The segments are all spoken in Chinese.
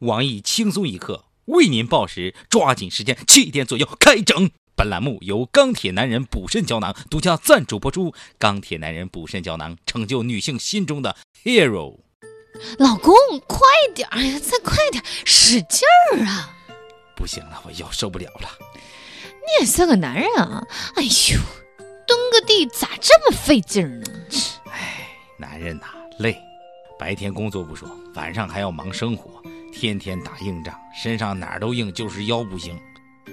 网易轻松一刻为您报时，抓紧时间，七点左右开整。本栏目由钢铁男人补肾胶囊独家赞助播出。钢铁男人补肾胶囊，成就女性心中的 hero。老公，快点儿呀，再快点，使劲儿啊！不行了，我腰受不了了。你也算个男人啊！哎呦，蹲个地咋这么费劲儿呢？哎，男人呐，累，白天工作不说，晚上还要忙生活，天天打硬仗，身上哪儿都硬，就是腰不行，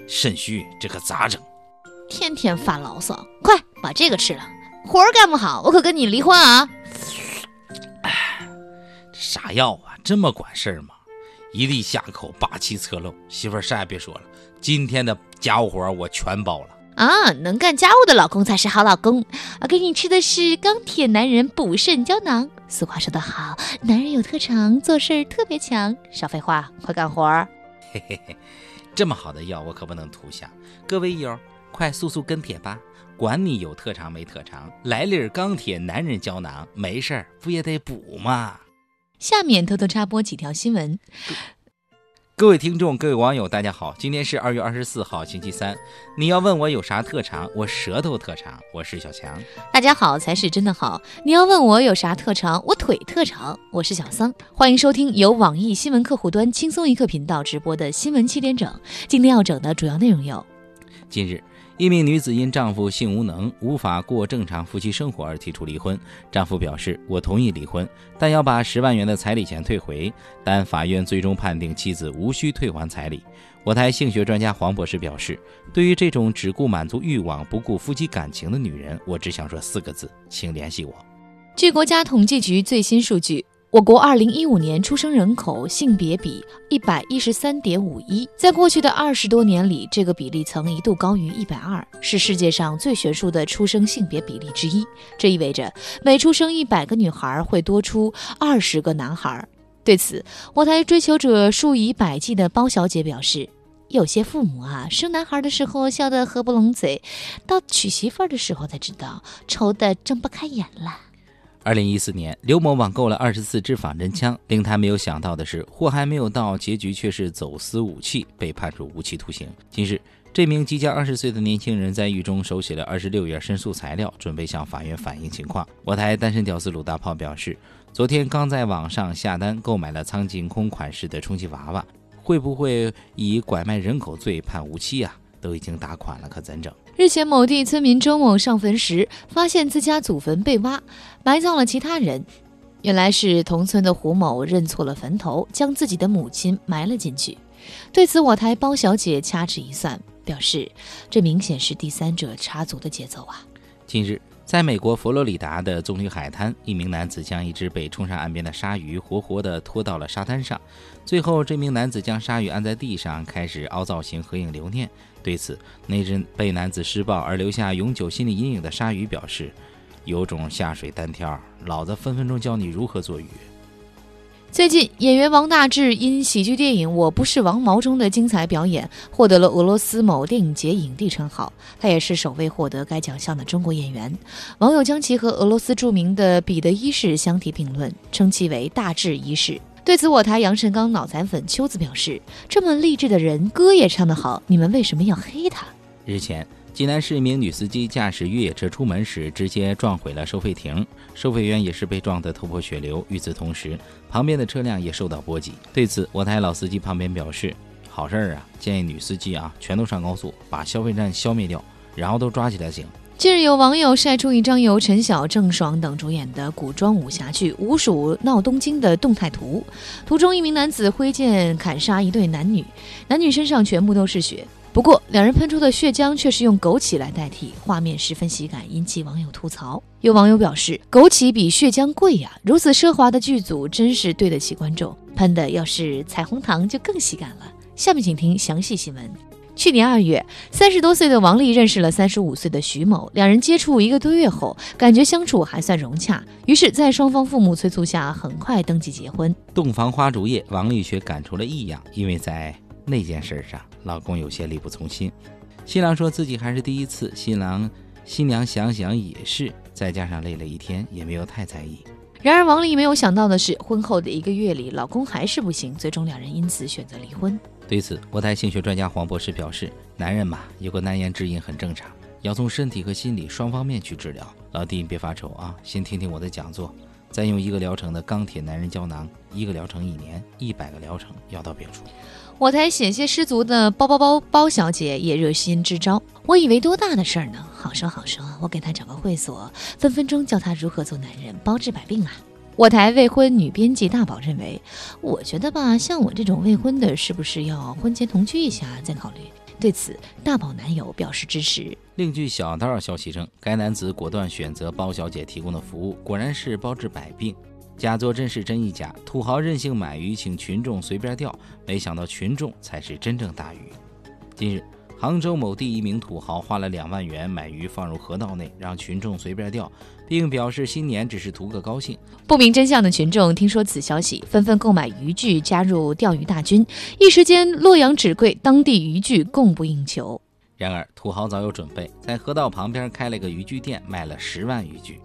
肾虚，这可咋整？天天发牢骚，快把这个吃了，活儿干不好，我可跟你离婚啊！哎，啥药啊？这么管事儿吗？一粒下口，霸气侧漏。媳妇儿啥也别说了，今天的家务活我全包了。啊，能干家务的老公才是好老公。我给你吃的是钢铁男人补肾胶囊。俗话说得好，男人有特长，做事儿特别强。少废话，快干活儿。嘿嘿嘿，这么好的药我可不能图下。各位友，快速速跟帖吧！管你有特长没特长，来粒儿钢铁男人胶囊，没事儿不也得补吗？下面偷偷插播几条新闻。各位听众，各位网友，大家好，今天是二月二十四号，星期三。你要问我有啥特长，我舌头特长，我是小强。大家好才是真的好。你要问我有啥特长，我腿特长，我是小桑。欢迎收听由网易新闻客户端轻松一刻频道直播的新闻七点整。今天要整的主要内容有：近日。一名女子因丈夫性无能，无法过正常夫妻生活而提出离婚。丈夫表示：“我同意离婚，但要把十万元的彩礼钱退回。”但法院最终判定妻子无需退还彩礼。我台性学专家黄博士表示：“对于这种只顾满足欲望、不顾夫妻感情的女人，我只想说四个字，请联系我。”据国家统计局最新数据。我国二零一五年出生人口性别比一百一十三点五一，在过去的二十多年里，这个比例曾一度高于一百二，是世界上最悬殊的出生性别比例之一。这意味着每出生一百个女孩会多出二十个男孩。对此，我台追求者数以百计的包小姐表示：“有些父母啊，生男孩的时候笑得合不拢嘴，到娶媳妇儿的时候才知道愁得睁不开眼了。”二零一四年，刘某网购了二十四支仿真枪，令他没有想到的是，货还没有到，结局却是走私武器，被判处无期徒刑。近日，这名即将二十岁的年轻人在狱中手写了二十六页申诉材料，准备向法院反映情况。我台单身屌丝鲁大炮表示，昨天刚在网上下单购买了苍井空款式的充气娃娃，会不会以拐卖人口罪判无期啊？都已经打款了，可怎整？日前，某地村民周某上坟时，发现自家祖坟被挖，埋葬了其他人。原来是同村的胡某认错了坟头，将自己的母亲埋了进去。对此，我台包小姐掐指一算，表示这明显是第三者插足的节奏啊！近日。在美国佛罗里达的棕榈海滩，一名男子将一只被冲上岸边的鲨鱼活活地拖到了沙滩上。最后，这名男子将鲨鱼按在地上，开始凹造型合影留念。对此，那只被男子施暴而留下永久心理阴影的鲨鱼表示：“有种下水单挑，老子分分钟教你如何做鱼。”最近，演员王大治因喜剧电影《我不是王毛》中的精彩表演，获得了俄罗斯某电影节影帝称号。他也是首位获得该奖项的中国演员。网友将其和俄罗斯著名的彼得一世相提并论，称其为“大治一世”。对此，我台杨臣刚脑残粉秋子表示：“这么励志的人，歌也唱得好，你们为什么要黑他？”日前。济南市一名女司机驾驶越野车出门时，直接撞毁了收费亭，收费员也是被撞得头破血流。与此同时，旁边的车辆也受到波及。对此，我台老司机旁边表示：“好事儿啊，建议女司机啊，全都上高速，把消费站消灭掉，然后都抓起来行。”近日，有网友晒出一张由陈晓、郑爽等主演的古装武侠剧《吴蜀闹东京》的动态图，图中一名男子挥剑砍杀一对男女，男女身上全部都是血。不过，两人喷出的血浆却是用枸杞来代替，画面十分喜感，引起网友吐槽。有网友表示：“枸杞比血浆贵呀，如此奢华的剧组真是对得起观众。喷的要是彩虹糖就更喜感了。”下面请听详细新闻。去年二月，三十多岁的王丽认识了三十五岁的徐某，两人接触一个多月后，感觉相处还算融洽，于是，在双方父母催促下，很快登记结婚。洞房花烛夜，王丽却感出了异样，因为在。那件事上，老公有些力不从心。新郎说自己还是第一次，新郎新娘想想也是，再加上累了一天，也没有太在意。然而，王丽没有想到的是，婚后的一个月里，老公还是不行，最终两人因此选择离婚。对此，国台性学专家黄博士表示：“男人嘛，有个难言之隐很正常，要从身体和心理双方面去治疗。老弟，你别发愁啊，先听听我的讲座，再用一个疗程的钢铁男人胶囊，一个疗程一年，一百个疗程药到病除。”我台险些失足的包包包包小姐也热心支招。我以为多大的事儿呢？好说好说，我给她找个会所，分分钟教她如何做男人，包治百病啊！我台未婚女编辑大宝认为，我觉得吧，像我这种未婚的，是不是要婚前同居一下再考虑？对此，大宝男友表示支持。另据小道消息称，该男子果断选择包小姐提供的服务，果然是包治百病。假作真是真亦假，土豪任性买鱼，请群众随便钓，没想到群众才是真正大鱼。近日，杭州某地一名土豪花了两万元买鱼放入河道内，让群众随便钓，并表示新年只是图个高兴。不明真相的群众听说此消息，纷纷购买渔具加入钓鱼大军，一时间洛阳纸贵，当地渔具供不应求。然而，土豪早有准备，在河道旁边开了个渔具店，卖了十万渔具。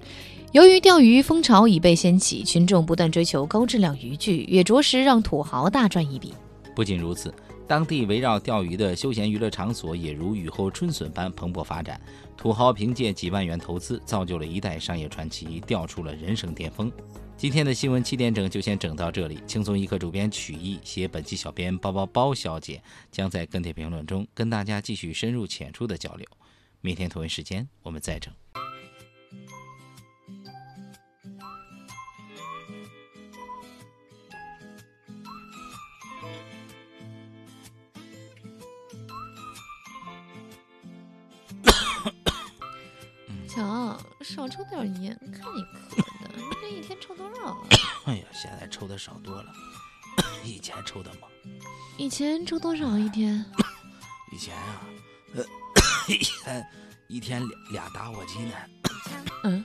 由于钓鱼风潮已被掀起，群众不断追求高质量渔具，也着实让土豪大赚一笔。不仅如此，当地围绕钓鱼的休闲娱乐场所也如雨后春笋般蓬勃发展。土豪凭借几万元投资，造就了一代商业传奇，钓出了人生巅峰。今天的新闻七点整就先整到这里。轻松一刻主编曲艺携本期小编包包包小姐，将在跟帖评论中跟大家继续深入浅出的交流。明天同一时间我们再整。少抽点烟，看你咳的，你这一天抽多少了？哎呀，现在抽的少多了，以前抽的猛。以前抽多少一天？以前啊，呃，以前一天俩俩打火机呢。嗯。